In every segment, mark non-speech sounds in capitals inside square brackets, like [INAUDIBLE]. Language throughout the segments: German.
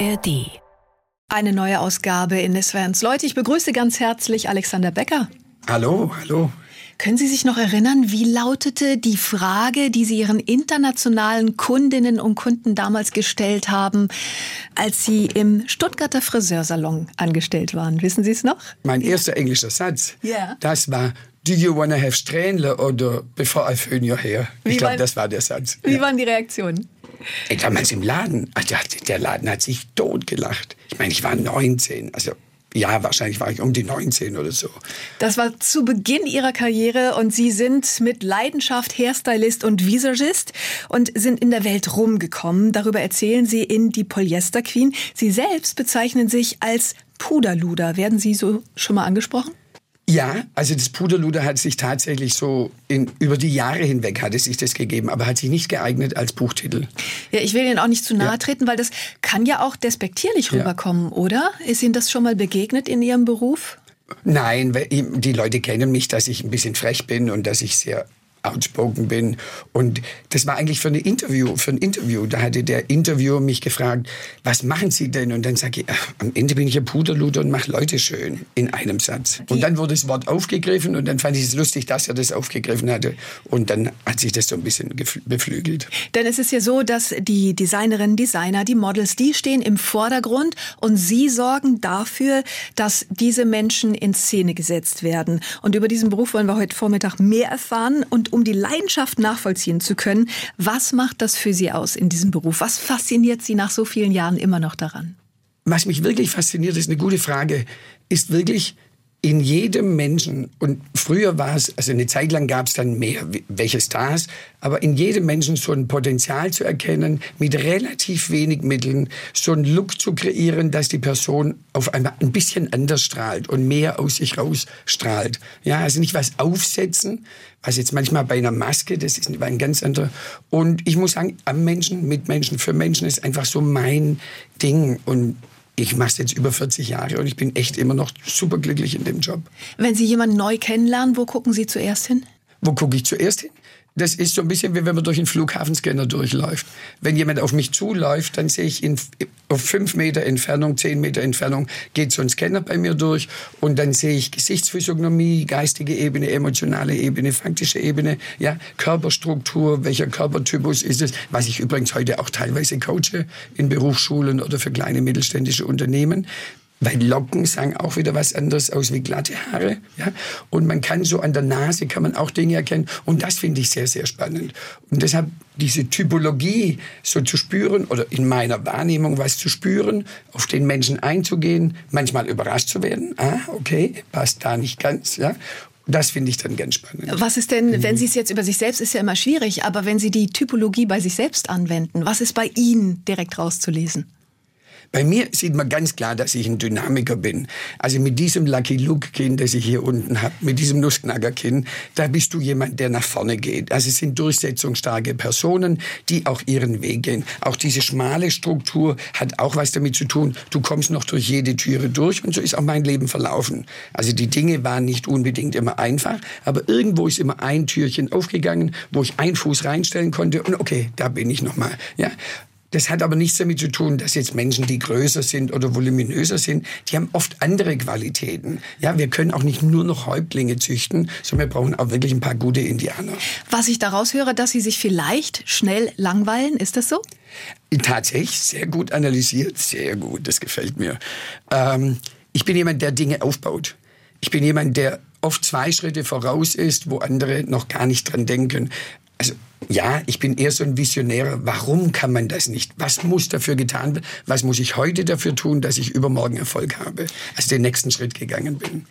ARD. Eine neue Ausgabe in Nesvans. Leute, ich begrüße ganz herzlich Alexander Becker. Hallo, hallo. Können Sie sich noch erinnern, wie lautete die Frage, die Sie Ihren internationalen Kundinnen und Kunden damals gestellt haben, als Sie im Stuttgarter Friseursalon angestellt waren? Wissen Sie es noch? Mein erster englischer Satz, Ja. das war Do you wanna have Strähnle oder Before I föhn your hair? Ich glaube, das war der Satz. Wie Ja. waren die Reaktionen? Ey, damals im Laden, der Laden hat sich totgelacht. Ich meine, ich war 19, also ja, wahrscheinlich war ich um die 19 oder so. Das war zu Beginn Ihrer Karriere und Sie sind mit Leidenschaft Hairstylist und Visagist und sind in der Welt rumgekommen. Darüber erzählen Sie in Die Polyester Queen. Sie selbst bezeichnen sich als Puderluder. Werden Sie so schon mal angesprochen? Ja, also das Puderluder hat sich tatsächlich so in, über die Jahre hinweg hat es sich das gegeben, aber hat sich nicht geeignet als Buchtitel. Ja, ich will Ihnen auch nicht zu nahe Ja. treten, weil das kann ja auch despektierlich Ja. rüberkommen, oder? Ist Ihnen das schon mal begegnet in Ihrem Beruf? Nein, die Leute kennen mich, dass ich ein bisschen frech bin und dass ich sehr outspoken bin. Und das war eigentlich für ein Interview, für ein Interview. Da hatte der Interviewer mich gefragt, was machen Sie denn? Und dann sage ich, am Ende bin ich ein Puderluder und mache Leute schön in einem Satz. Und dann wurde das Wort aufgegriffen und dann fand ich es lustig, dass er das aufgegriffen hatte. Und dann hat sich das so ein bisschen beflügelt. Denn es ist ja so, dass die Designerinnen, Designer, die Models, die stehen im Vordergrund und sie sorgen dafür, dass diese Menschen in Szene gesetzt werden. Und über diesen Beruf wollen wir heute Vormittag mehr erfahren. Und um die Leidenschaft nachvollziehen zu können, was macht das für Sie aus in diesem Beruf? Was fasziniert Sie nach so vielen Jahren immer noch daran? Was mich wirklich fasziniert, ist eine gute Frage, ist wirklich in jedem Menschen, und früher war es, also eine Zeit lang gab es dann mehr, welche Stars, aber in jedem Menschen so ein Potenzial zu erkennen, mit relativ wenig Mitteln so einen Look zu kreieren, dass die Person auf einmal ein bisschen anders strahlt und mehr aus sich raus strahlt. Ja, also nicht was aufsetzen, was jetzt manchmal bei einer Maske, das ist ein ganz anderer. Und ich muss sagen, am Menschen, mit Menschen, für Menschen ist einfach so mein Ding und ich mache es jetzt über 40 Jahre und ich bin echt immer noch super glücklich in dem Job. Wenn Sie jemanden neu kennenlernen, wo gucken Sie zuerst hin? Wo gucke ich zuerst hin? Das ist so ein bisschen wie wenn man durch einen Flughafenscanner durchläuft. Wenn jemand auf mich zuläuft, dann sehe ich in, auf fünf Meter Entfernung, zehn Meter Entfernung geht so ein Scanner bei mir durch und dann sehe ich Gesichtsphysiognomie, geistige Ebene, emotionale Ebene, faktische Ebene, ja, Körperstruktur, welcher Körpertypus ist es, was ich übrigens heute auch teilweise coache in Berufsschulen oder für kleine mittelständische Unternehmen. Weil Locken sagen auch wieder was anderes aus wie glatte Haare. Ja? Und man kann so an der Nase kann man auch Dinge erkennen. Und das finde ich sehr, sehr spannend. Und deshalb diese Typologie so zu spüren oder in meiner Wahrnehmung was zu spüren, auf den Menschen einzugehen, manchmal überrascht zu werden. Ah, okay, passt da nicht ganz. Ja? Das finde ich dann ganz spannend. Was ist denn, wenn Sie es jetzt über sich selbst, ist ja immer schwierig, aber wenn Sie die Typologie bei sich selbst anwenden, was ist bei Ihnen direkt rauszulesen? Bei mir sieht man ganz klar, dass ich ein Dynamiker bin. Also mit diesem Lucky Luke-Kinn, das ich hier unten habe, mit diesem Nussknacker-Kinn, da bist du jemand, der nach vorne geht. Also es sind durchsetzungsstarke Personen, die auch ihren Weg gehen. Auch diese schmale Struktur hat auch was damit zu tun. Du kommst noch durch jede Türe durch und so ist auch mein Leben verlaufen. Also die Dinge waren nicht unbedingt immer einfach, aber irgendwo ist immer ein Türchen aufgegangen, wo ich einen Fuß reinstellen konnte und okay, da bin ich noch mal. Ja. Das hat aber nichts damit zu tun, dass jetzt Menschen, die größer sind oder voluminöser sind, die haben oft andere Qualitäten. Ja, wir können auch nicht nur noch Häuptlinge züchten, sondern wir brauchen auch wirklich ein paar gute Indianer. Was ich daraus höre, dass Sie sich vielleicht schnell langweilen, ist das so? Tatsächlich sehr gut analysiert, sehr gut, das gefällt mir. Ähm, ich bin jemand, der Dinge aufbaut. Ich bin jemand, der oft zwei Schritte voraus ist, wo andere noch gar nicht dran denken. Also ja, ich bin eher so ein Visionärer. Warum kann man das nicht? Was muss dafür getan werden? Was muss ich heute dafür tun, dass ich übermorgen Erfolg habe? Also den nächsten Schritt gegangen bin.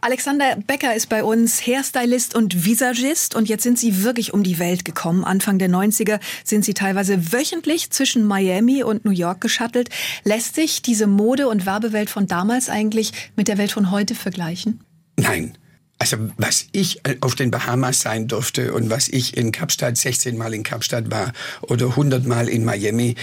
Alexander Becker ist bei uns Hairstylist und Visagist und jetzt sind Sie wirklich um die Welt gekommen. Anfang der 90er sind Sie teilweise wöchentlich zwischen Miami und New York geschattelt. Lässt sich diese Mode- und Werbewelt von damals eigentlich mit der Welt von heute vergleichen? Nein. Also was ich auf den Bahamas sein durfte und was ich in Kapstadt 16 Mal in Kapstadt war oder 100 Mal in Miami,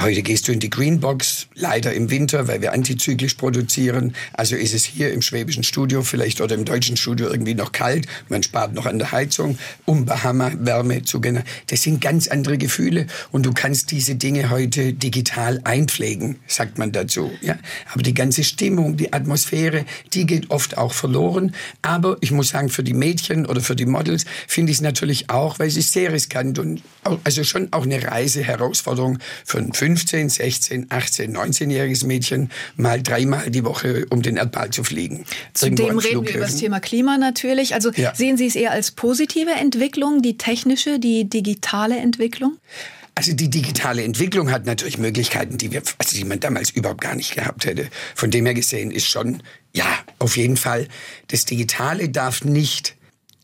Heute gehst du in die Greenbox, leider im Winter, weil wir antizyklisch produzieren. Also ist es hier im schwäbischen Studio vielleicht oder im deutschen Studio irgendwie noch kalt. Man spart noch an der Heizung, um Bahama Wärme zu generieren. Das sind ganz andere Gefühle und du kannst diese Dinge heute digital einpflegen, sagt man dazu. Ja? Aber die ganze Stimmung, die Atmosphäre, die geht oft auch verloren. Aber ich muss sagen, für die Mädchen oder für die Models finde ich es natürlich auch, weil es ist sehr riskant und also schon auch eine Reiseherausforderung für einen 15, 16, 18, 19-jähriges Mädchen mal dreimal die Woche um den Erdball zu fliegen. Zudem reden wir über das Thema Klima natürlich. Also ja. sehen Sie es eher als positive Entwicklung, die technische, die digitale Entwicklung? Also die digitale Entwicklung hat natürlich Möglichkeiten, die wir, also die man damals überhaupt gar nicht gehabt hätte. Von dem her gesehen ist schon, ja, auf jeden Fall, das Digitale darf nicht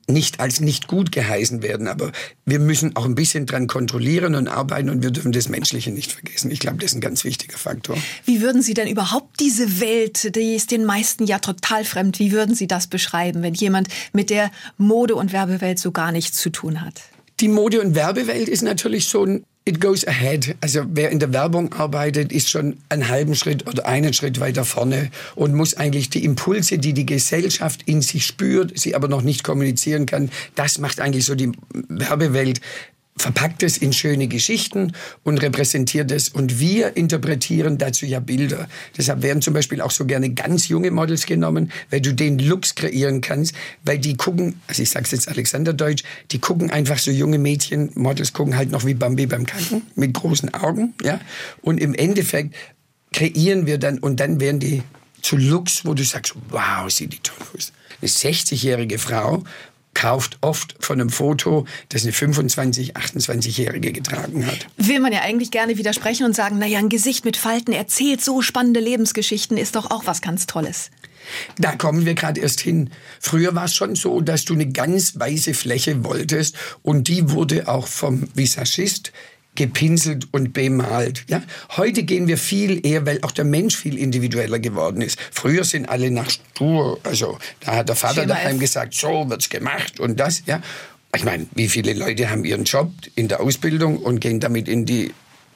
nicht als nicht gut geheißen werden, aber wir müssen auch ein bisschen dran kontrollieren und arbeiten und wir dürfen das Menschliche nicht vergessen. Ich glaube, das ist ein ganz wichtiger Faktor. Wie würden Sie denn überhaupt diese Welt, die ist den meisten ja total fremd, wie würden Sie das beschreiben, wenn jemand mit der Mode- und Werbewelt so gar nichts zu tun hat? Die Mode- und Werbewelt ist natürlich so ein It goes ahead. Also wer in der Werbung arbeitet, ist schon einen halben Schritt oder einen Schritt weiter vorne und muss eigentlich die Impulse, die die Gesellschaft in sich spürt, sie aber noch nicht kommunizieren kann, das macht eigentlich so die Werbewelt verpackt es in schöne Geschichten und repräsentiert es. Und wir interpretieren dazu ja Bilder. Deshalb werden zum Beispiel auch so gerne ganz junge Models genommen, weil du den Looks kreieren kannst, weil die gucken, also ich sag's jetzt Alexanderdeutsch, die gucken einfach so junge Mädchen, Models gucken halt noch wie Bambi beim Kacken, mit großen Augen, ja. Und im Endeffekt kreieren wir dann, und dann werden die zu Looks, wo du sagst, wow, sieht die toll aus. Eine 60-jährige Frau kauft oft von einem Foto, das eine 25, 28-Jährige getragen hat. Will man ja eigentlich gerne widersprechen und sagen, naja, ein Gesicht mit Falten erzählt so spannende Lebensgeschichten, ist doch auch was ganz Tolles. Da kommen wir gerade erst hin. Früher war es schon so, dass du eine ganz weiße Fläche wolltest und die wurde auch vom Visagist gepinselt und bemalt. Ja? Heute gehen wir viel eher, weil auch der Mensch viel individueller geworden ist. Früher sind alle nach stur, also da hat der Vater Schema daheim F. gesagt, so wird's gemacht und das. Ja? Ich meine, wie viele Leute haben ihren Job in der Ausbildung und gehen damit in die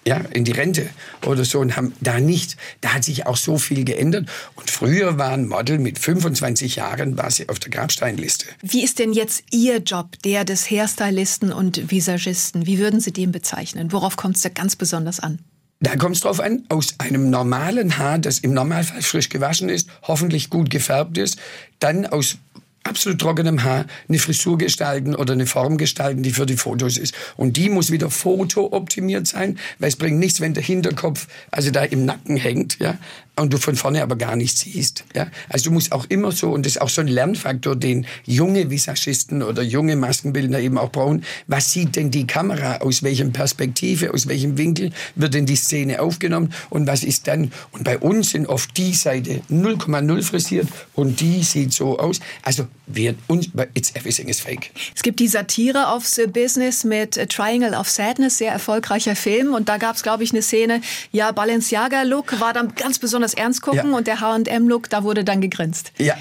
ja, in die Rente oder so und haben da nicht, da hat sich auch so viel geändert. Und früher war ein Model mit 25 Jahren, war sie auf der Grabsteinliste. Wie ist denn jetzt Ihr Job, der des Hairstylisten und Visagisten? Wie würden Sie den bezeichnen? Worauf kommt es da ganz besonders an? Da kommt es drauf an, aus einem normalen Haar, das im Normalfall frisch gewaschen ist, hoffentlich gut gefärbt ist, dann aus absolut trockenem Haar eine Frisur gestalten oder eine Form gestalten, die für die Fotos ist. Und die muss wieder fotooptimiert sein, weil es bringt nichts, wenn der Hinterkopf also da im Nacken hängt, ja, und du von vorne aber gar nichts siehst. Ja? Also du musst auch immer so, und das ist auch so ein Lernfaktor, den junge Visagisten oder junge Maskenbildner eben auch brauchen. Was sieht denn die Kamera? Aus welchem Perspektive, aus welchem Winkel wird denn die Szene aufgenommen? Und was ist dann? Und bei uns sind oft die Seite 0,0 frisiert und die sieht so aus. Also wir, uns, it's everything is fake. Es gibt die Satire aufs Business mit Triangle of Sadness, sehr erfolgreicher Film. Und da gab es, glaube ich, eine Szene, ja, Balenciaga-Look war dann ganz besonders ernst gucken ja. und der H&M-Look, da wurde dann gegrinst. Ja,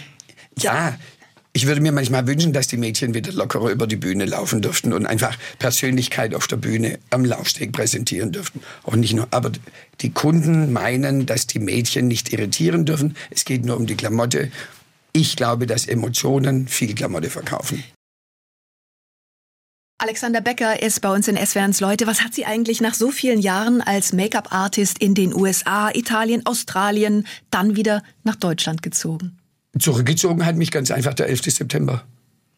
ja. Ich würde mir manchmal wünschen, dass die Mädchen wieder lockerer über die Bühne laufen dürften und einfach Persönlichkeit auf der Bühne am Laufsteg präsentieren dürften. Und nicht nur, aber die Kunden meinen, dass die Mädchen nicht irritieren dürfen. Es geht nur um die Klamotte. Ich glaube, dass Emotionen viel Klamotte verkaufen. Alexander Becker ist bei uns in SWRs Leute. Was hat Sie eigentlich nach so vielen Jahren als Make-up-Artist in den USA, Italien, Australien, dann wieder nach Deutschland gezogen? Zurückgezogen hat mich ganz einfach der 11. September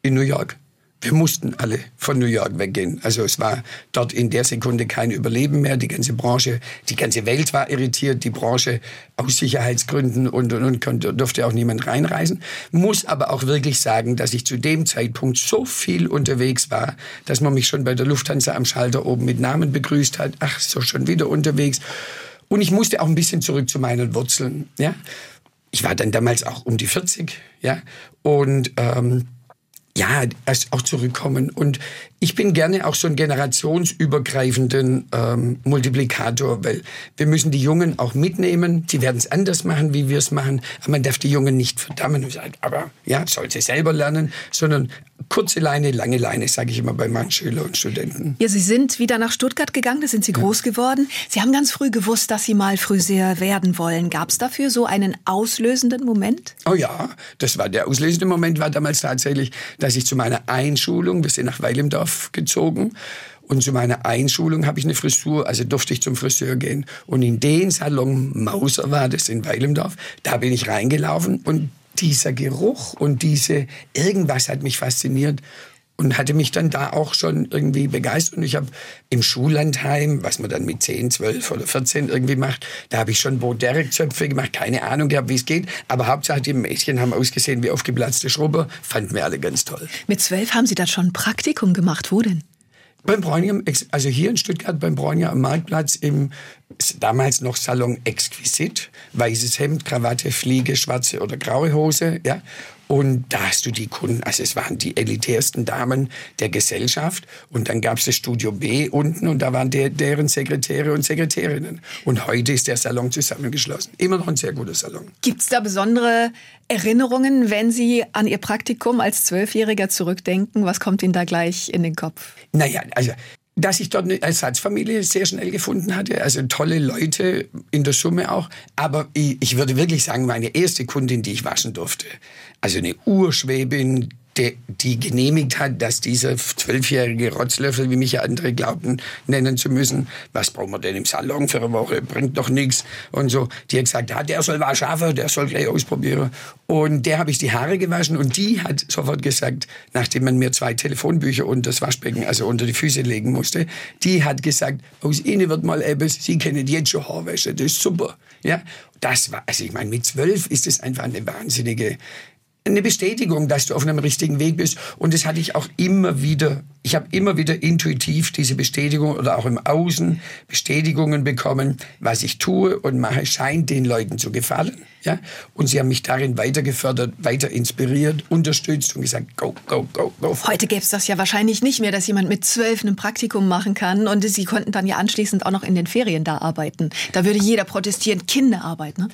in New York wir mussten alle von New York weggehen. Also es war dort in der Sekunde kein Überleben mehr. Die ganze Branche, die ganze Welt war irritiert. Die Branche aus Sicherheitsgründen und, und, und konnte, durfte auch niemand reinreisen. Muss aber auch wirklich sagen, dass ich zu dem Zeitpunkt so viel unterwegs war, dass man mich schon bei der Lufthansa am Schalter oben mit Namen begrüßt hat. Ach, so schon wieder unterwegs. Und ich musste auch ein bisschen zurück zu meinen Wurzeln. Ja, ich war dann damals auch um die 40. Ja, und ähm, ja, erst auch zurückkommen. Und ich bin gerne auch so einen generationsübergreifenden ähm, Multiplikator, weil wir müssen die Jungen auch mitnehmen. Die werden es anders machen, wie wir es machen. Aber man darf die Jungen nicht verdammen und sagen, aber ja, soll sie selber lernen, sondern kurze Leine, lange Leine, sage ich immer bei meinen Schülern und Studenten. Ja, Sie sind wieder nach Stuttgart gegangen, da sind Sie ja. groß geworden. Sie haben ganz früh gewusst, dass Sie mal Friseur werden wollen. Gab es dafür so einen auslösenden Moment? Oh ja, das war der auslösende Moment, war damals tatsächlich, dass ich zu meiner Einschulung, wir sind nach Weilimdorf gezogen, und zu meiner Einschulung habe ich eine Frisur, also durfte ich zum Friseur gehen. Und in den Salon Mauser war das in Weilimdorf, da bin ich reingelaufen und dieser Geruch und diese irgendwas hat mich fasziniert und hatte mich dann da auch schon irgendwie begeistert. Und ich habe im Schullandheim, was man dann mit 10, 12 oder 14 irgendwie macht, da habe ich schon Boderek-Zöpfe gemacht, keine Ahnung gehabt, wie es geht. Aber Hauptsache, die Mädchen haben ausgesehen wie aufgeplatzte Schrubber, fanden wir alle ganz toll. Mit 12 haben Sie da schon ein Praktikum gemacht, wo denn? Beim Bräuninger, also hier in Stuttgart beim Bräuninger am Marktplatz im damals noch Salon Exquisit, weißes Hemd, Krawatte, Fliege, schwarze oder graue Hose, ja. Und da hast du die Kunden, also es waren die elitärsten Damen der Gesellschaft. Und dann gab es das Studio B unten und da waren der, deren Sekretäre und Sekretärinnen. Und heute ist der Salon zusammengeschlossen. Immer noch ein sehr guter Salon. Gibt es da besondere Erinnerungen, wenn Sie an Ihr Praktikum als Zwölfjähriger zurückdenken? Was kommt Ihnen da gleich in den Kopf? Naja, also dass ich dort eine Ersatzfamilie sehr schnell gefunden hatte. Also tolle Leute in der Summe auch. Aber ich, ich würde wirklich sagen, meine erste Kundin, die ich waschen durfte, also eine Urschwäbin, die, die genehmigt hat, dass dieser zwölfjährige Rotzlöffel, wie mich ja andere glaubten, nennen zu müssen, was brauchen wir denn im Salon für eine Woche, bringt doch nichts und so. Die hat gesagt, ja, der soll was schaffen, der soll gleich ausprobieren. Und der habe ich die Haare gewaschen und die hat sofort gesagt, nachdem man mir zwei Telefonbücher unter das Waschbecken, also unter die Füße legen musste, die hat gesagt, aus Ihnen wird mal etwas, Sie kennen jetzt schon Haarwäsche, das ist super. Ja, das war, also ich meine, mit zwölf ist es einfach eine wahnsinnige eine Bestätigung, dass du auf einem richtigen Weg bist. Und das hatte ich auch immer wieder. Ich habe immer wieder intuitiv diese Bestätigung oder auch im Außen Bestätigungen bekommen, was ich tue und mache, scheint den Leuten zu gefallen. Ja? Und sie haben mich darin weiter gefördert, weiter inspiriert, unterstützt und gesagt, go, go, go, go. Heute gäbe es das ja wahrscheinlich nicht mehr, dass jemand mit zwölf ein Praktikum machen kann und sie konnten dann ja anschließend auch noch in den Ferien da arbeiten. Da würde jeder protestieren, Kinderarbeit, ne?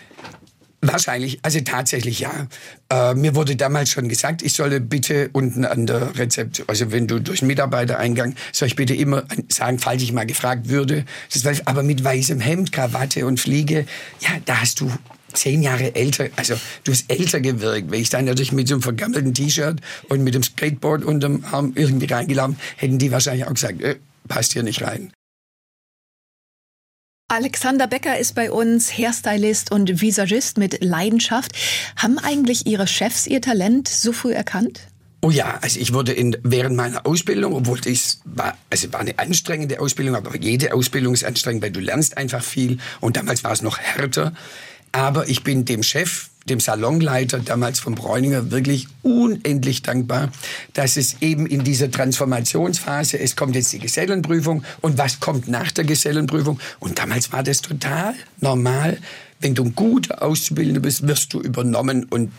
Wahrscheinlich, also tatsächlich ja. Äh, mir wurde damals schon gesagt, ich solle bitte unten an der Rezept, also wenn du durch den Mitarbeitereingang, soll ich bitte immer sagen, falls ich mal gefragt würde. Das war, aber mit weißem Hemd, Krawatte und Fliege, ja, da hast du zehn Jahre älter, also du hast älter gewirkt. Wenn ich dann natürlich mit so einem vergammelten T-Shirt und mit dem Skateboard unterm Arm irgendwie reingelaufen, hätten die wahrscheinlich auch gesagt, äh, passt hier nicht rein. Alexander Becker ist bei uns Hairstylist und Visagist mit Leidenschaft. Haben eigentlich Ihre Chefs Ihr Talent so früh erkannt? Oh ja, also ich wurde in, während meiner Ausbildung, obwohl das war, also war eine anstrengende Ausbildung, aber jede Ausbildung ist anstrengend, weil du lernst einfach viel und damals war es noch härter. Aber ich bin dem Chef dem Salonleiter damals von Bräuninger wirklich unendlich dankbar, dass es eben in dieser Transformationsphase, es kommt jetzt die Gesellenprüfung und was kommt nach der Gesellenprüfung? Und damals war das total normal. Wenn du ein guter Auszubildender bist, wirst du übernommen und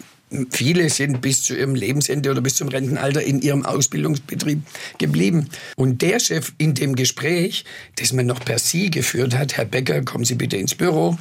Viele sind bis zu ihrem Lebensende oder bis zum Rentenalter in ihrem Ausbildungsbetrieb geblieben. Und der Chef in dem Gespräch, das man noch per Sie geführt hat, Herr Becker, kommen Sie bitte ins Büro,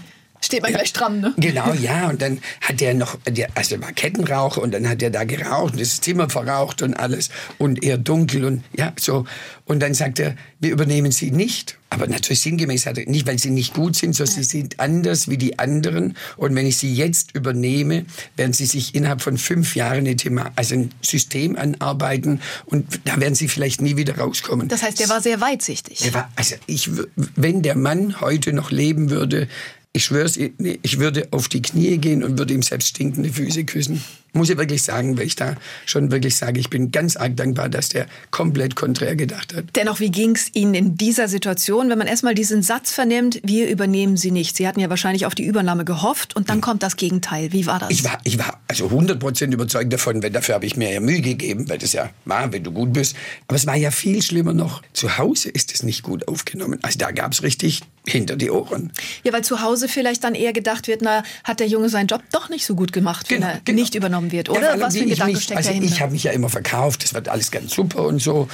Steht man gleich dran, ne? Genau, ja. Und dann hat der noch, also war Kettenraucher und dann hat er da geraucht und das Zimmer verraucht und alles und eher dunkel und ja, so. Und dann sagt er, wir übernehmen sie nicht. Aber natürlich sinngemäß hat er nicht, weil sie nicht gut sind, sondern ja. sie sind anders wie die anderen. Und wenn ich sie jetzt übernehme, werden sie sich innerhalb von fünf Jahren ein, Thema, also ein System anarbeiten und da werden sie vielleicht nie wieder rauskommen. Das heißt, der war sehr weitsichtig. Er war, also ich, wenn der Mann heute noch leben würde, ich schwör's, ich würde auf die Knie gehen und würde ihm selbst stinkende Füße küssen. Muss ich wirklich sagen, weil ich da schon wirklich sage, ich bin ganz arg dankbar, dass der komplett konträr gedacht hat. Dennoch, wie ging es Ihnen in dieser Situation, wenn man erstmal diesen Satz vernimmt, wir übernehmen Sie nicht? Sie hatten ja wahrscheinlich auf die Übernahme gehofft und dann kommt das Gegenteil. Wie war das? Ich war, ich war also 100 Prozent überzeugt davon, weil dafür habe ich mir ja Mühe gegeben, weil das ja war, wenn du gut bist. Aber es war ja viel schlimmer noch. Zu Hause ist es nicht gut aufgenommen. Also da gab es richtig hinter die Ohren. Ja, weil zu Hause vielleicht dann eher gedacht wird, na, hat der Junge seinen Job doch nicht so gut gemacht, genau, wenn er genau. nicht übernommen wird, oder? Ja, Was für ein Gedanke mich, steckt also dahinter? Ich habe mich ja immer verkauft, das wird alles ganz super und so.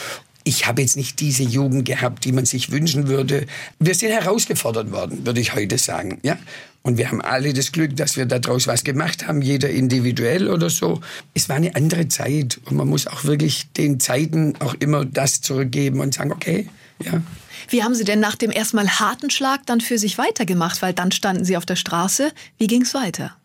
ich habe jetzt nicht diese Jugend gehabt, die man sich wünschen würde. Wir sind herausgefordert worden, würde ich heute sagen. Ja? Und wir haben alle das Glück, dass wir daraus was gemacht haben, jeder individuell oder so. Es war eine andere Zeit und man muss auch wirklich den Zeiten auch immer das zurückgeben und sagen, okay, ja. Wie haben Sie denn nach dem erstmal harten Schlag dann für sich weitergemacht? Weil dann standen Sie auf der Straße. Wie ging es weiter?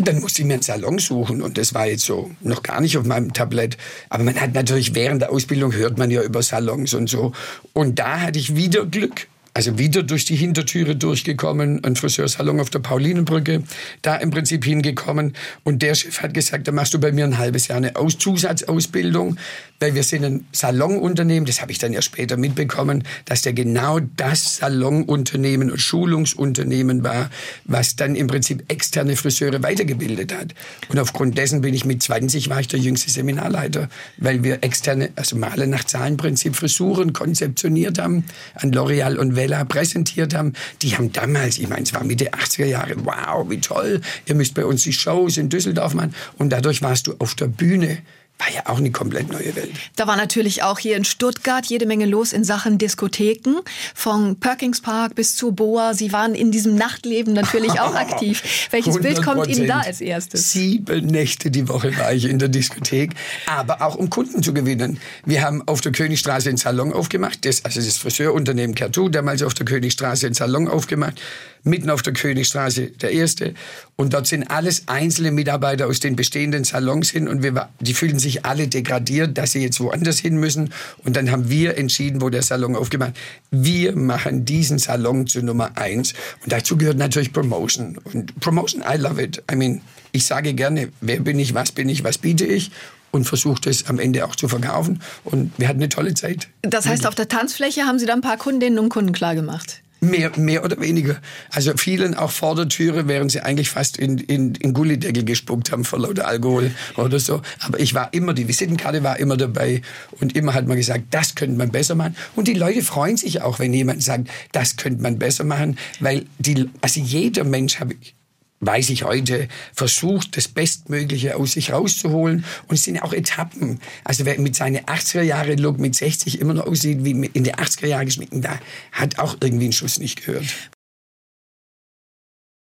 Dann musste ich mir einen Salon suchen und das war jetzt so noch gar nicht auf meinem Tablett. Aber man hat natürlich während der Ausbildung hört man ja über Salons und so. Und da hatte ich wieder Glück also wieder durch die Hintertüre durchgekommen, ein Friseursalon auf der Paulinenbrücke, da im Prinzip hingekommen. Und der Chef hat gesagt, da machst du bei mir ein halbes Jahr eine Aus Zusatzausbildung, weil wir sind ein Salonunternehmen, das habe ich dann ja später mitbekommen, dass der genau das Salonunternehmen und Schulungsunternehmen war, was dann im Prinzip externe Friseure weitergebildet hat. Und aufgrund dessen bin ich mit 20, war ich der jüngste Seminarleiter, weil wir externe, also Male nach Zahlenprinzip Frisuren konzeptioniert haben an L'Oreal und Vella Vella präsentiert haben, die haben damals, ich meine, es war Mitte 80er Jahre, wow, wie toll, ihr müsst bei uns die Shows in Düsseldorf machen. Und dadurch warst du auf der Bühne war ja auch eine komplett neue Welt. Da war natürlich auch hier in Stuttgart jede Menge los in Sachen Diskotheken, von Perkins Park bis zu Boa. Sie waren in diesem Nachtleben natürlich auch [LAUGHS] aktiv. Welches Bild kommt Ihnen da als erstes? Sieben Nächte die Woche war ich in der Diskothek, aber auch um Kunden zu gewinnen. Wir haben auf der Königstraße einen Salon aufgemacht, das, also das Friseurunternehmen Cartou, damals auf der Königstraße einen Salon aufgemacht mitten auf der Königstraße der erste. Und dort sind alles einzelne Mitarbeiter aus den bestehenden Salons hin und wir, die fühlen sich alle degradiert, dass sie jetzt woanders hin müssen. Und dann haben wir entschieden, wo der Salon aufgemacht. Wir machen diesen Salon zu Nummer eins. Und dazu gehört natürlich Promotion. Und Promotion, I love it. I mean, ich sage gerne, wer bin ich, was bin ich, was biete ich und versucht es am Ende auch zu verkaufen. Und wir hatten eine tolle Zeit. Das heißt, auf der Tanzfläche haben Sie da ein paar Kundinnen und Kunden klar gemacht? Mehr, mehr oder weniger. Also vielen auch vor der Türe, während sie eigentlich fast in, in, in Gullideckel gespuckt haben vor lauter Alkohol oder so. Aber ich war immer, die Visitenkarte war immer dabei und immer hat man gesagt, das könnte man besser machen. Und die Leute freuen sich auch, wenn jemand sagt, das könnte man besser machen, weil die, also jeder Mensch, habe ich weiß ich heute, versucht, das Bestmögliche aus sich rauszuholen. Und es sind auch Etappen. Also wer mit seinen 80er-Jahre-Look mit 60 immer noch aussieht wie in den 80er-Jahren geschminkt, da hat auch irgendwie einen Schuss nicht gehört.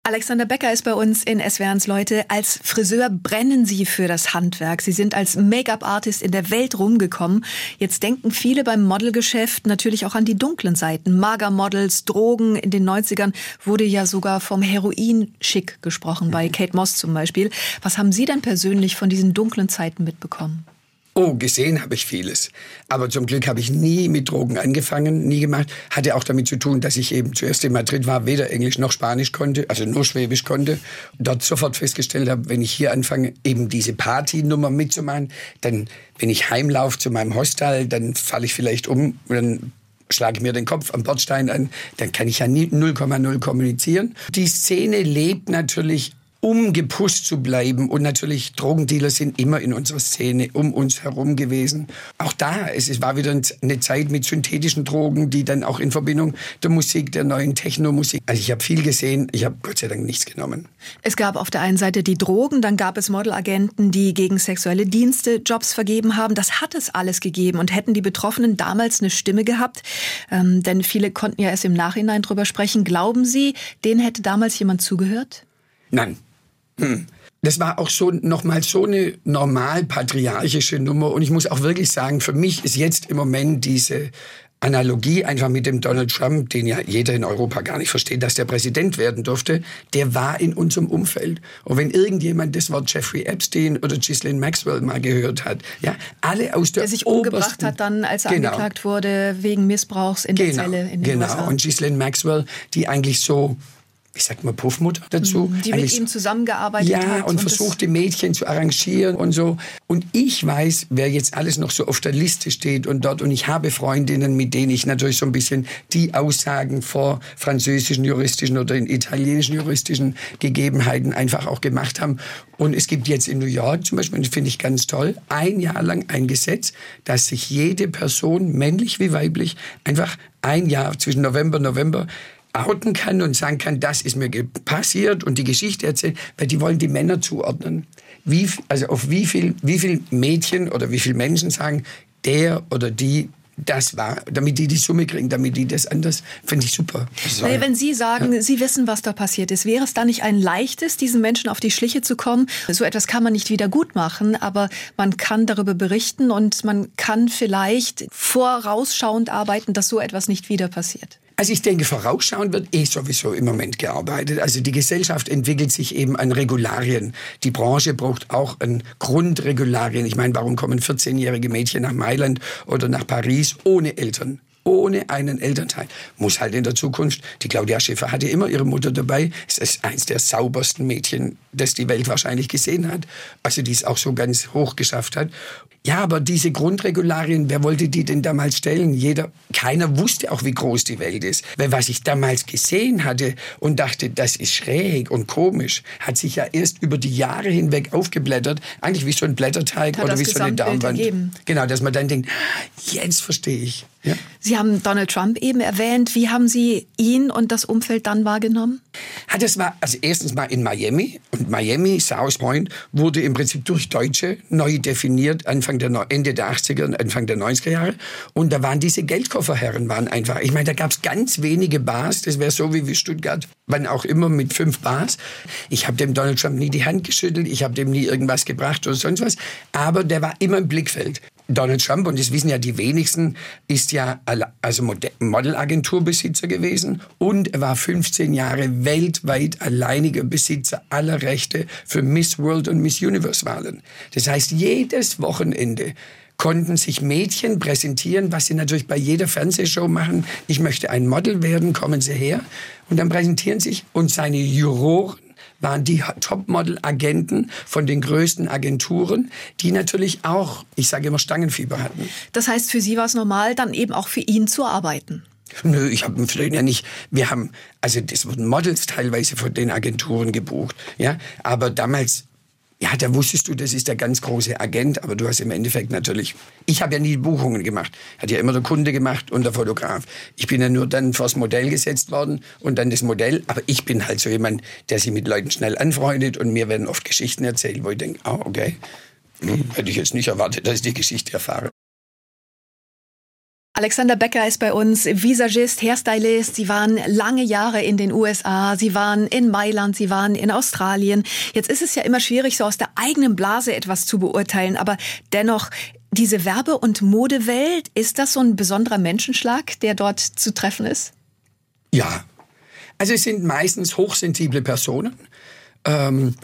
Alexander Becker ist bei uns in SWRs Leute. Als Friseur brennen Sie für das Handwerk. Sie sind als Make-up-Artist in der Welt rumgekommen. Jetzt denken viele beim Modelgeschäft natürlich auch an die dunklen Seiten. Magermodels, Drogen. In den 90ern wurde ja sogar vom Heroin-Schick gesprochen, bei Kate Moss zum Beispiel. Was haben Sie denn persönlich von diesen dunklen Zeiten mitbekommen? Oh, gesehen habe ich vieles. Aber zum Glück habe ich nie mit Drogen angefangen, nie gemacht. Hatte auch damit zu tun, dass ich eben zuerst in Madrid war, weder Englisch noch Spanisch konnte, also nur Schwäbisch konnte. Dort sofort festgestellt habe, wenn ich hier anfange, eben diese Partynummer mitzumachen, dann, wenn ich heimlaufe zu meinem Hostel, dann falle ich vielleicht um und dann schlage ich mir den Kopf am Bordstein an, dann kann ich ja 0,0 kommunizieren. Die Szene lebt natürlich um gepusht zu bleiben. Und natürlich, Drogendealer sind immer in unserer Szene um uns herum gewesen. Auch da, es war wieder eine Zeit mit synthetischen Drogen, die dann auch in Verbindung der Musik, der neuen Techno-Musik. Also ich habe viel gesehen, ich habe Gott sei Dank nichts genommen. Es gab auf der einen Seite die Drogen, dann gab es Modelagenten, die gegen sexuelle Dienste Jobs vergeben haben. Das hat es alles gegeben. Und hätten die Betroffenen damals eine Stimme gehabt, ähm, denn viele konnten ja erst im Nachhinein drüber sprechen, glauben Sie, denen hätte damals jemand zugehört? Nein. Das war auch so nochmal so eine normal patriarchische Nummer. Und ich muss auch wirklich sagen, für mich ist jetzt im Moment diese Analogie einfach mit dem Donald Trump, den ja jeder in Europa gar nicht versteht, dass der Präsident werden durfte, der war in unserem Umfeld. Und wenn irgendjemand das Wort Jeffrey Epstein oder Ghislaine Maxwell mal gehört hat, ja, alle aus der Der sich umgebracht hat dann, als er genau. angeklagt wurde wegen Missbrauchs in genau. der Zelle in den Genau, USA. und Ghislaine Maxwell, die eigentlich so ich sag mal Puffmutter dazu. Mhm. Die mit ihm zusammengearbeitet ja, hat. Ja, und, und versucht, die Mädchen zu arrangieren und so. Und ich weiß, wer jetzt alles noch so auf der Liste steht und dort. Und ich habe Freundinnen, mit denen ich natürlich so ein bisschen die Aussagen vor französischen juristischen oder in italienischen juristischen Gegebenheiten einfach auch gemacht haben. Und es gibt jetzt in New York zum Beispiel, das finde ich ganz toll, ein Jahr lang ein Gesetz, dass sich jede Person, männlich wie weiblich, einfach ein Jahr zwischen November und November outen kann und sagen kann, das ist mir passiert und die Geschichte erzählen, weil die wollen die Männer zuordnen. Wie, also auf wie viel, wie viel Mädchen oder wie viele Menschen sagen, der oder die das war, damit die die Summe kriegen, damit die das anders, finde ich super. Naja, wenn Sie sagen, ja. Sie wissen, was da passiert ist, wäre es da nicht ein leichtes, diesen Menschen auf die Schliche zu kommen? So etwas kann man nicht wieder gut machen, aber man kann darüber berichten und man kann vielleicht vorausschauend arbeiten, dass so etwas nicht wieder passiert. Also ich denke, vorausschauend wird eh sowieso im Moment gearbeitet. Also die Gesellschaft entwickelt sich eben an Regularien. Die Branche braucht auch an Grundregularien. Ich meine, warum kommen 14-jährige Mädchen nach Mailand oder nach Paris ohne Eltern? ohne einen Elternteil. Muss halt in der Zukunft. Die Claudia Schiffer hatte immer ihre Mutter dabei. Es ist eins der saubersten Mädchen, das die Welt wahrscheinlich gesehen hat. Also die es auch so ganz hoch geschafft hat. Ja, aber diese Grundregularien, wer wollte die denn damals stellen? Jeder, keiner wusste auch, wie groß die Welt ist. Weil was ich damals gesehen hatte und dachte, das ist schräg und komisch, hat sich ja erst über die Jahre hinweg aufgeblättert. Eigentlich wie so ein Blätterteig hat oder wie so eine Darmwand. Ergeben. Genau, dass man dann denkt, jetzt verstehe ich. Ja. Sie haben Donald Trump eben erwähnt. Wie haben Sie ihn und das Umfeld dann wahrgenommen? Ja, das war also erstens mal in Miami. Und Miami, South Point, wurde im Prinzip durch Deutsche neu definiert, Anfang der, Ende der 80er und Anfang der 90er Jahre. Und da waren diese Geldkofferherren waren einfach, ich meine, da gab es ganz wenige Bars. Das wäre so wie Stuttgart, wann auch immer mit fünf Bars. Ich habe dem Donald Trump nie die Hand geschüttelt, ich habe dem nie irgendwas gebracht oder sonst was. Aber der war immer im Blickfeld. Donald Trump, und das wissen ja die wenigsten, ist ja also Modelagenturbesitzer gewesen und er war 15 Jahre weltweit alleiniger Besitzer aller Rechte für Miss World und Miss Universe Wahlen. Das heißt, jedes Wochenende konnten sich Mädchen präsentieren, was sie natürlich bei jeder Fernsehshow machen. Ich möchte ein Model werden, kommen Sie her. Und dann präsentieren sich und seine Juroren waren die Topmodel-Agenten von den größten Agenturen, die natürlich auch, ich sage immer, Stangenfieber hatten. Das heißt, für Sie war es normal, dann eben auch für ihn zu arbeiten? Nö, ich habe für den ja nicht. Wir haben, also das wurden Models teilweise von den Agenturen gebucht, ja. Aber damals ja, da wusstest du, das ist der ganz große Agent, aber du hast im Endeffekt natürlich, ich habe ja nie Buchungen gemacht, hat ja immer der Kunde gemacht und der Fotograf. Ich bin ja nur dann vors Modell gesetzt worden und dann das Modell, aber ich bin halt so jemand, der sich mit Leuten schnell anfreundet und mir werden oft Geschichten erzählt, wo ich denke, ah, oh, okay, hm, hätte ich jetzt nicht erwartet, dass ich die Geschichte erfahre. Alexander Becker ist bei uns Visagist, Hairstylist. Sie waren lange Jahre in den USA, Sie waren in Mailand, Sie waren in Australien. Jetzt ist es ja immer schwierig, so aus der eigenen Blase etwas zu beurteilen, aber dennoch, diese Werbe- und Modewelt, ist das so ein besonderer Menschenschlag, der dort zu treffen ist? Ja. Also es sind meistens hochsensible Personen. Ähm,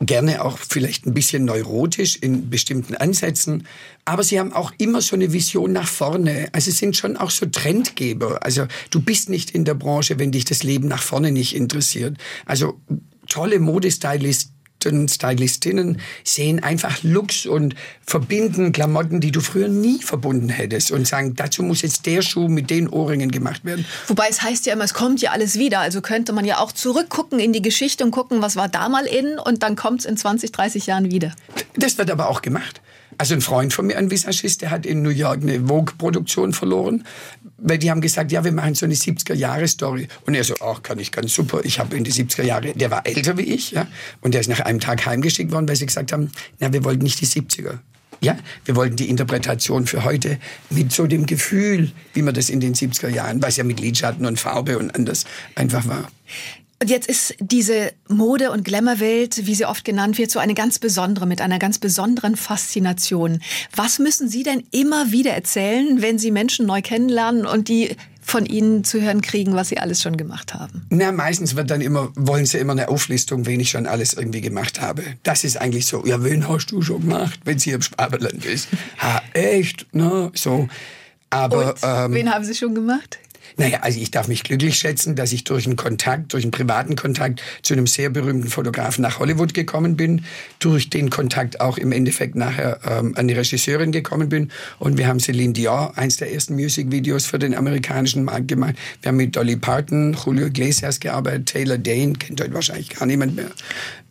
gerne auch vielleicht ein bisschen neurotisch in bestimmten Ansätzen, aber sie haben auch immer so eine Vision nach vorne. Also sind schon auch so Trendgeber. Also du bist nicht in der Branche, wenn dich das Leben nach vorne nicht interessiert. Also tolle Modestylisten Stylisten, Stylistinnen sehen einfach Looks und verbinden Klamotten, die du früher nie verbunden hättest und sagen, dazu muss jetzt der Schuh mit den Ohrringen gemacht werden. Wobei es heißt ja immer, es kommt ja alles wieder. Also könnte man ja auch zurückgucken in die Geschichte und gucken, was war da mal in und dann kommt es in 20, 30 Jahren wieder. Das wird aber auch gemacht. Also ein Freund von mir, ein Visagist, der hat in New York eine Vogue-Produktion verloren, weil die haben gesagt, ja, wir machen so eine 70er-Jahre-Story. Und er so, ach, kann ich ganz super. Ich habe in die 70er Jahre, der war älter wie ich, ja, und der ist nach einem Tag heimgeschickt worden, weil sie gesagt haben, na, wir wollten nicht die 70er. Ja, wir wollten die Interpretation für heute mit so dem Gefühl, wie man das in den 70er Jahren, was ja mit Lidschatten und Farbe und anders einfach war. Und jetzt ist diese Mode- und Glamour-Welt, wie sie oft genannt wird, so eine ganz besondere, mit einer ganz besonderen Faszination. Was müssen Sie denn immer wieder erzählen, wenn Sie Menschen neu kennenlernen und die von Ihnen zu hören kriegen, was Sie alles schon gemacht haben? Na, meistens wird dann immer, wollen Sie immer eine Auflistung, wen ich schon alles irgendwie gemacht habe. Das ist eigentlich so, ja, wen hast du schon gemacht, wenn Sie im Schwabenland ist? ha, echt? Na, so. Aber, und, ähm, wen haben Sie schon gemacht? Naja, also ich darf mich glücklich schätzen, dass ich durch einen Kontakt, durch einen privaten Kontakt zu einem sehr berühmten Fotografen nach Hollywood gekommen bin, durch den Kontakt auch im Endeffekt nachher ähm, an die Regisseurin gekommen bin. Und wir haben Celine Dion, eins der ersten Musikvideos für den amerikanischen Markt gemacht. Wir haben mit Dolly Parton, Julio Iglesias gearbeitet, Taylor Dane, kennt heute wahrscheinlich gar niemand mehr.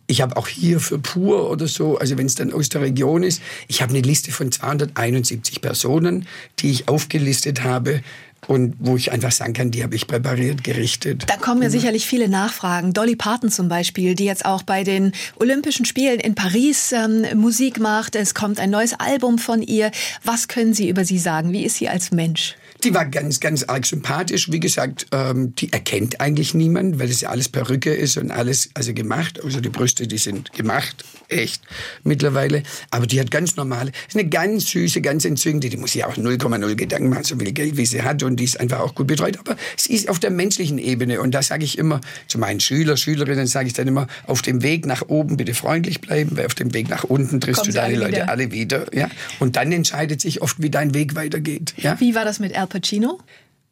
Ich habe auch hier für Pur oder so, also wenn es dann aus der Region ist, ich habe eine Liste von 271 Personen, die ich aufgelistet habe, und wo ich einfach sagen kann, die habe ich präpariert, gerichtet. Da kommen ja sicherlich viele Nachfragen. Dolly Parton zum Beispiel, die jetzt auch bei den Olympischen Spielen in Paris ähm, Musik macht. Es kommt ein neues Album von ihr. Was können Sie über sie sagen? Wie ist sie als Mensch? Die war ganz, ganz arg sympathisch. Wie gesagt, ähm, die erkennt eigentlich niemand, weil das ja alles Perücke ist und alles also gemacht. Also die Brüste, die sind gemacht, echt mittlerweile. Aber die hat ganz normale, ist eine ganz süße, ganz entzündete. Die muss ja auch 0,0 Gedanken machen, so viel Geld wie sie hat und die ist einfach auch gut betreut. Aber sie ist auf der menschlichen Ebene und da sage ich immer zu meinen Schüler, Schülerinnen, sage ich dann immer: Auf dem Weg nach oben bitte freundlich bleiben, weil auf dem Weg nach unten triffst Kommen du deine alle Leute wieder. alle wieder. Ja, und dann entscheidet sich oft, wie dein Weg weitergeht. Ja? Wie war das mit Pacino?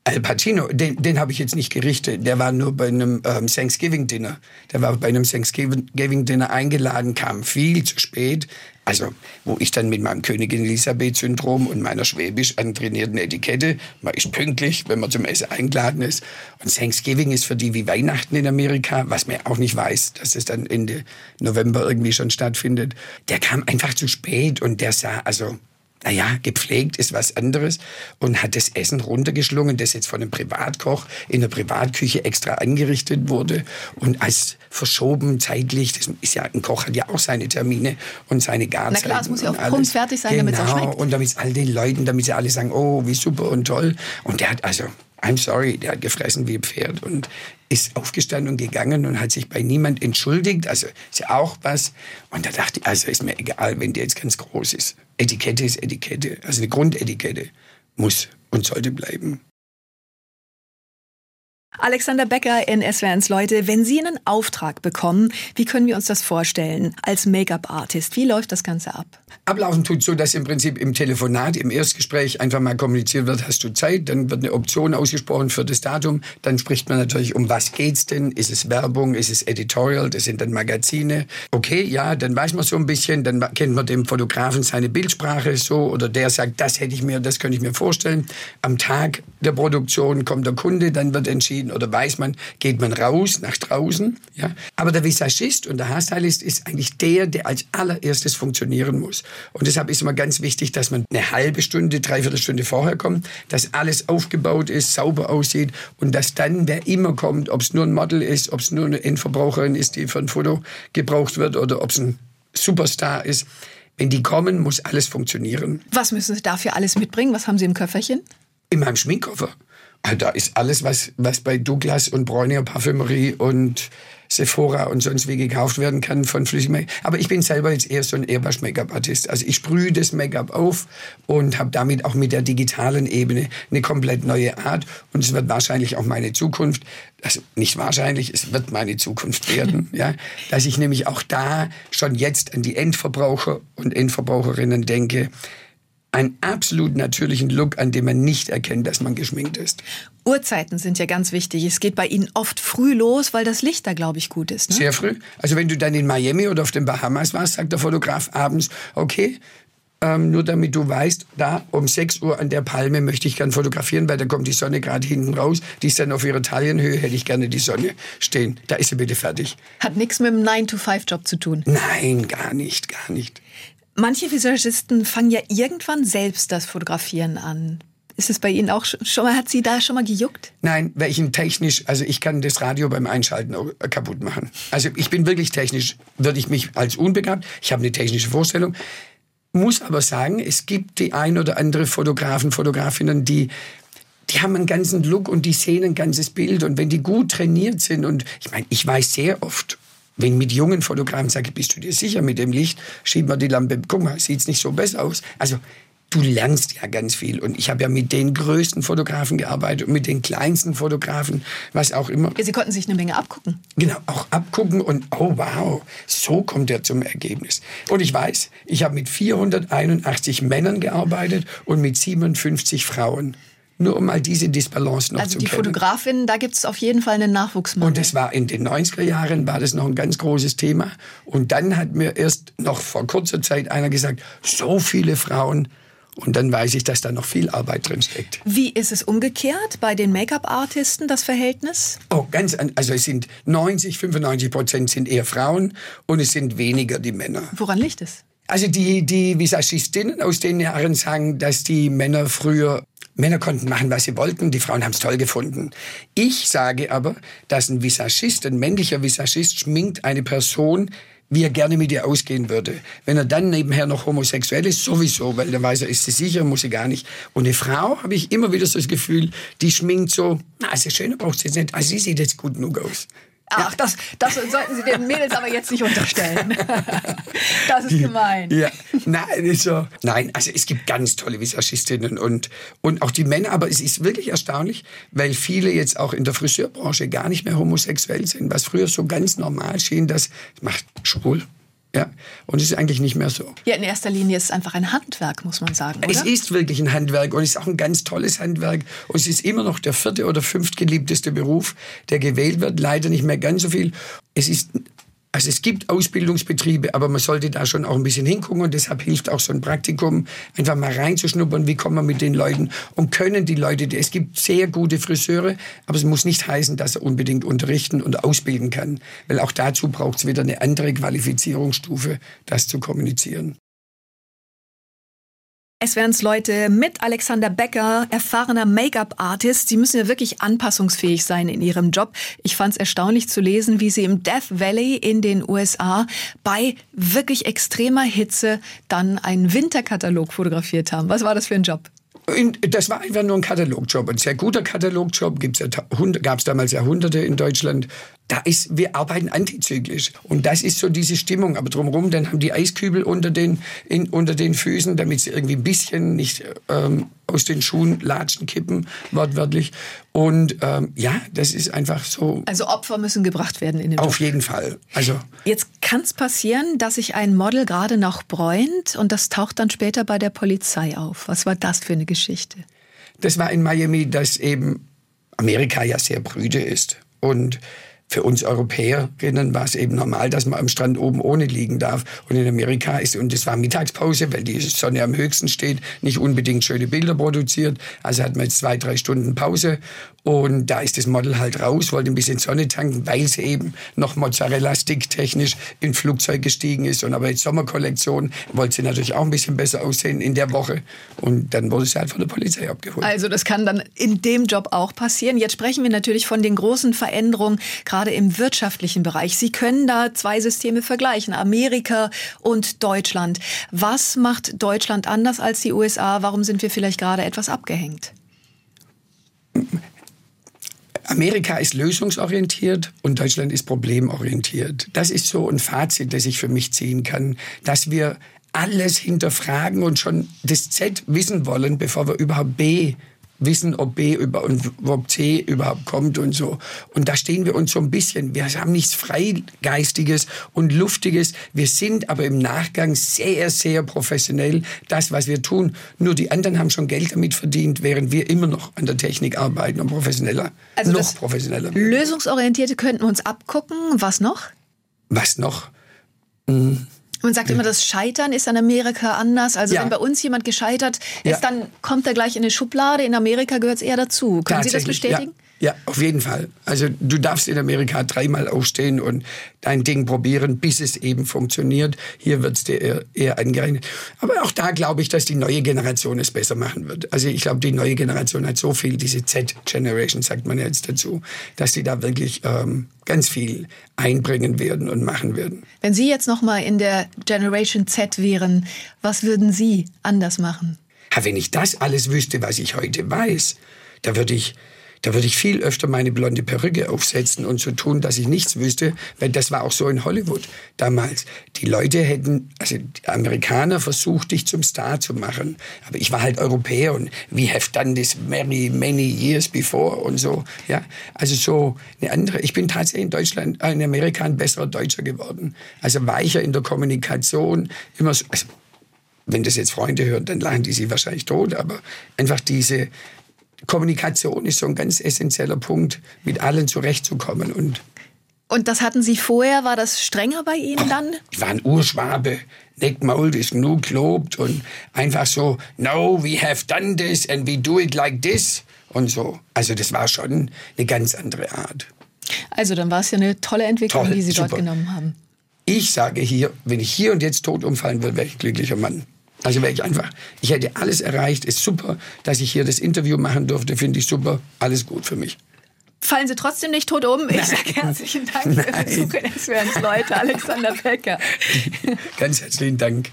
Al Pacino, den, den habe ich jetzt nicht gerichtet. Der war nur bei einem ähm, Thanksgiving-Dinner. Der war bei einem Thanksgiving-Dinner eingeladen, kam viel zu spät. Also, wo ich dann mit meinem Königin Elisabeth-Syndrom und meiner schwäbisch antrainierten Etikette, man ist pünktlich, wenn man zum Essen eingeladen ist. Und Thanksgiving ist für die wie Weihnachten in Amerika, was man auch nicht weiß, dass es dann Ende November irgendwie schon stattfindet. Der kam einfach zu spät und der sah, also naja, gepflegt ist was anderes und hat das Essen runtergeschlungen, das jetzt von einem Privatkoch in der Privatküche extra angerichtet wurde und als verschoben zeitlich, das ist ja, ein Koch hat ja auch seine Termine und seine Garzeiten. Na klar, es muss ja auch Punkt fertig sein, genau, damit es auch schmeckt. und damit es all den Leuten, damit sie alle sagen, oh, wie super und toll. Und der hat also, I'm sorry, der hat gefressen wie ein Pferd und ist aufgestanden und gegangen und hat sich bei niemand entschuldigt. Also ist ja auch was. Und da dachte ich, also ist mir egal, wenn der jetzt ganz groß ist. Etikette ist Etikette. Also eine Grundetikette muss und sollte bleiben. Alexander Becker in SWRs Leute, wenn Sie einen Auftrag bekommen, wie können wir uns das vorstellen als Make-up-Artist? Wie läuft das Ganze ab? Ablaufen tut so, dass im Prinzip im Telefonat, im Erstgespräch einfach mal kommuniziert wird, hast du Zeit, dann wird eine Option ausgesprochen für das Datum, dann spricht man natürlich, um was geht's denn? Ist es Werbung? Ist es Editorial? Das sind dann Magazine. Okay, ja, dann weiß man so ein bisschen, dann kennt man dem Fotografen seine Bildsprache so oder der sagt, das hätte ich mir, das könnte ich mir vorstellen. Am Tag der Produktion kommt der Kunde, dann wird entschieden oder weiß man, geht man raus nach draußen. Ja? Aber der Visagist und der Haarstylist ist eigentlich der, der als allererstes funktionieren muss. Und deshalb ist immer ganz wichtig, dass man eine halbe Stunde, dreiviertel Stunde vorher kommt, dass alles aufgebaut ist, sauber aussieht und dass dann, wer immer kommt, ob es nur ein Model ist, ob es nur eine Endverbraucherin ist, die für ein Foto gebraucht wird oder ob es ein Superstar ist, wenn die kommen, muss alles funktionieren. Was müssen Sie dafür alles mitbringen? Was haben Sie im Köfferchen? In meinem Schminkkoffer. Ah, da ist alles, was, was bei Douglas und Bräuninger Parfümerie und Sephora und sonst wie gekauft werden kann von flüssigem Make-up. Aber ich bin selber jetzt eher so ein Airbrush-Make-up-Artist. Also ich sprühe das Make-up auf und habe damit auch mit der digitalen Ebene eine komplett neue Art. Und es wird wahrscheinlich auch meine Zukunft, also nicht wahrscheinlich, es wird meine Zukunft werden, [LAUGHS] ja, dass ich nämlich auch da schon jetzt an die Endverbraucher und Endverbraucherinnen denke, einen absolut natürlichen Look, an dem man nicht erkennt, dass man geschminkt ist. Uhrzeiten sind ja ganz wichtig. Es geht bei Ihnen oft früh los, weil das Licht da, glaube ich, gut ist. Ne? Sehr früh. Also wenn du dann in Miami oder auf den Bahamas warst, sagt der Fotograf abends, okay, ähm, nur damit du weißt, da um 6 Uhr an der Palme möchte ich gern fotografieren, weil da kommt die Sonne gerade hinten raus. Die ist dann auf ihrer Taillenhöhe, hätte ich gerne die Sonne stehen. Da ist sie bitte fertig. Hat nichts mit dem 9-to-5-Job zu tun? Nein, gar nicht, gar nicht. Manche Visagisten fangen ja irgendwann selbst das Fotografieren an. Ist es bei Ihnen auch schon mal, hat Sie da schon mal gejuckt? Nein, welchen technisch, also ich kann das Radio beim Einschalten kaputt machen. Also ich bin wirklich technisch, würde ich mich als unbegabt, ich habe eine technische Vorstellung, muss aber sagen, es gibt die ein oder andere Fotografen, Fotografinnen, die die haben einen ganzen Look und die sehen ein ganzes Bild und wenn die gut trainiert sind und ich meine, ich weiß sehr oft wenn mit jungen Fotografen sage, bist du dir sicher mit dem Licht, schieb mal die Lampe, guck mal, sieht's nicht so besser aus. Also du lernst ja ganz viel. Und ich habe ja mit den größten Fotografen gearbeitet und mit den kleinsten Fotografen, was auch immer. Sie konnten sich eine Menge abgucken. Genau, auch abgucken und oh wow, so kommt er zum Ergebnis. Und ich weiß, ich habe mit 481 Männern gearbeitet und mit 57 Frauen. Nur um mal diese Disbalance noch also zu kennen. Also die Fotografin, da gibt es auf jeden Fall einen Nachwuchsmangel. Und das war in den 90er Jahren, war das noch ein ganz großes Thema. Und dann hat mir erst noch vor kurzer Zeit einer gesagt, so viele Frauen. Und dann weiß ich, dass da noch viel Arbeit drin steckt. Wie ist es umgekehrt bei den Make-up-Artisten, das Verhältnis? Oh, ganz, also es sind 90, 95 Prozent sind eher Frauen und es sind weniger die Männer. Woran liegt es? Also die, die Visagistinnen aus den Jahren sagen, dass die Männer früher Männer konnten machen, was sie wollten, die Frauen haben es toll gefunden. Ich sage aber, dass ein Visagist, ein männlicher Visagist schminkt eine Person, wie er gerne mit ihr ausgehen würde. Wenn er dann nebenher noch homosexuell ist, sowieso, weil dann weiß er, ist sie sicher, muss sie gar nicht. Und eine Frau habe ich immer wieder so das Gefühl, die schminkt so, na, also schöner braucht sie jetzt nicht, also sie sieht jetzt gut genug aus. Ach, das, das sollten Sie den Mädels aber jetzt nicht unterstellen. [LAUGHS] Das ist gemein. Ja, nein, so. nein, also es gibt ganz tolle Visagistinnen und, und auch die Männer, aber es ist wirklich erstaunlich, weil viele jetzt auch in der Friseurbranche gar nicht mehr homosexuell sind, was früher so ganz normal schien, das macht schwul. Ja, und es ist eigentlich nicht mehr so. Ja, in erster Linie ist es einfach ein Handwerk, muss man sagen. Oder? Es ist wirklich ein Handwerk und es ist auch ein ganz tolles Handwerk. Und es ist immer noch der vierte oder fünftgeliebteste Beruf, der gewählt wird. Leider nicht mehr ganz so viel. Es ist also es gibt Ausbildungsbetriebe, aber man sollte da schon auch ein bisschen hingucken und deshalb hilft auch so ein Praktikum, einfach mal reinzuschnuppern, wie kommt man mit den Leuten und können die Leute, es gibt sehr gute Friseure, aber es muss nicht heißen, dass er unbedingt unterrichten und ausbilden kann, weil auch dazu braucht es wieder eine andere Qualifizierungsstufe, das zu kommunizieren. Es wären's Leute mit Alexander Becker, erfahrener Make-up-Artist. Sie müssen ja wirklich anpassungsfähig sein in ihrem Job. Ich fand's erstaunlich zu lesen, wie sie im Death Valley in den USA bei wirklich extremer Hitze dann einen Winterkatalog fotografiert haben. Was war das für ein Job? Das war einfach nur ein Katalogjob, ein sehr guter Katalogjob. Gab es damals Jahrhunderte in Deutschland da ist, wir arbeiten antizyklisch. Und das ist so diese Stimmung. Aber drumherum, dann haben die Eiskübel unter den, in, unter den Füßen, damit sie irgendwie ein bisschen nicht ähm, aus den Schuhen latschen, kippen, wortwörtlich. Und ähm, ja, das ist einfach so. Also Opfer müssen gebracht werden in dem Auf Job. jeden Fall. Also Jetzt kann es passieren, dass sich ein Model gerade noch bräunt und das taucht dann später bei der Polizei auf. Was war das für eine Geschichte? Das war in Miami, dass eben Amerika ja sehr brüde ist. Und für uns Europäerinnen war es eben normal, dass man am Strand oben ohne liegen darf. Und in Amerika ist, und es war Mittagspause, weil die Sonne am höchsten steht, nicht unbedingt schöne Bilder produziert. Also hat man jetzt zwei, drei Stunden Pause. Und da ist das Model halt raus, wollte ein bisschen Sonne tanken, weil sie eben noch Mozzarella-Stick technisch in Flugzeug gestiegen ist. Und aber jetzt Sommerkollektion wollte sie natürlich auch ein bisschen besser aussehen in der Woche. Und dann wurde sie halt von der Polizei abgeholt. Also das kann dann in dem Job auch passieren. Jetzt sprechen wir natürlich von den großen Veränderungen, gerade im wirtschaftlichen Bereich. Sie können da zwei Systeme vergleichen, Amerika und Deutschland. Was macht Deutschland anders als die USA? Warum sind wir vielleicht gerade etwas abgehängt? Amerika ist lösungsorientiert und Deutschland ist problemorientiert. Das ist so ein Fazit, das ich für mich ziehen kann, dass wir alles hinterfragen und schon das Z wissen wollen, bevor wir überhaupt B wissen, ob B über, und ob C überhaupt kommt und so. Und da stehen wir uns so ein bisschen, wir haben nichts Freigeistiges und Luftiges. Wir sind aber im Nachgang sehr, sehr professionell, das, was wir tun. Nur die anderen haben schon Geld damit verdient, während wir immer noch an der Technik arbeiten und professioneller, also noch professioneller. Lösungsorientierte könnten wir uns abgucken. Was noch? Was noch? Hm. Man sagt immer, das Scheitern ist in Amerika anders. Also ja. wenn bei uns jemand gescheitert ist, ja. dann kommt er gleich in eine Schublade. In Amerika gehört es eher dazu. Können Sie das bestätigen? Ja. Ja, auf jeden Fall. Also du darfst in Amerika dreimal aufstehen und dein Ding probieren, bis es eben funktioniert. Hier wird es dir eher, eher angerechnet. Aber auch da glaube ich, dass die neue Generation es besser machen wird. Also ich glaube, die neue Generation hat so viel, diese Z-Generation sagt man jetzt dazu, dass sie da wirklich ähm, ganz viel einbringen werden und machen werden. Wenn Sie jetzt noch mal in der Generation Z wären, was würden Sie anders machen? Ja, wenn ich das alles wüsste, was ich heute weiß, da würde ich da würde ich viel öfter meine blonde Perücke aufsetzen und so tun, dass ich nichts wüsste, weil das war auch so in Hollywood damals. Die Leute hätten, also die Amerikaner versucht, dich zum Star zu machen. Aber ich war halt Europäer und we have done this many, many years before und so. Ja, also so eine andere. Ich bin tatsächlich in Deutschland, äh, in Amerika ein besserer Deutscher geworden. Also weicher in der Kommunikation, immer so. Also, wenn das jetzt Freunde hören, dann lachen die sich wahrscheinlich tot, aber einfach diese, Kommunikation ist so ein ganz essentieller Punkt, mit allen zurechtzukommen. Und, und das hatten Sie vorher, war das strenger bei Ihnen oh, dann? Ich war ein Urschwabe, nicht Maul ist genug gelobt und einfach so, no, we have done this and we do it like this und so. Also das war schon eine ganz andere Art. Also dann war es ja eine tolle Entwicklung, Toll, die Sie super. dort genommen haben. Ich sage hier, wenn ich hier und jetzt tot umfallen würde, wäre ich glücklicher Mann. Also wäre ich einfach, ich hätte alles erreicht, ist super, dass ich hier das Interview machen durfte, finde ich super, alles gut für mich. Fallen Sie trotzdem nicht tot um. Ich sage herzlichen Dank für den Besuch in Leute, Alexander Becker. [LAUGHS] Ganz herzlichen Dank.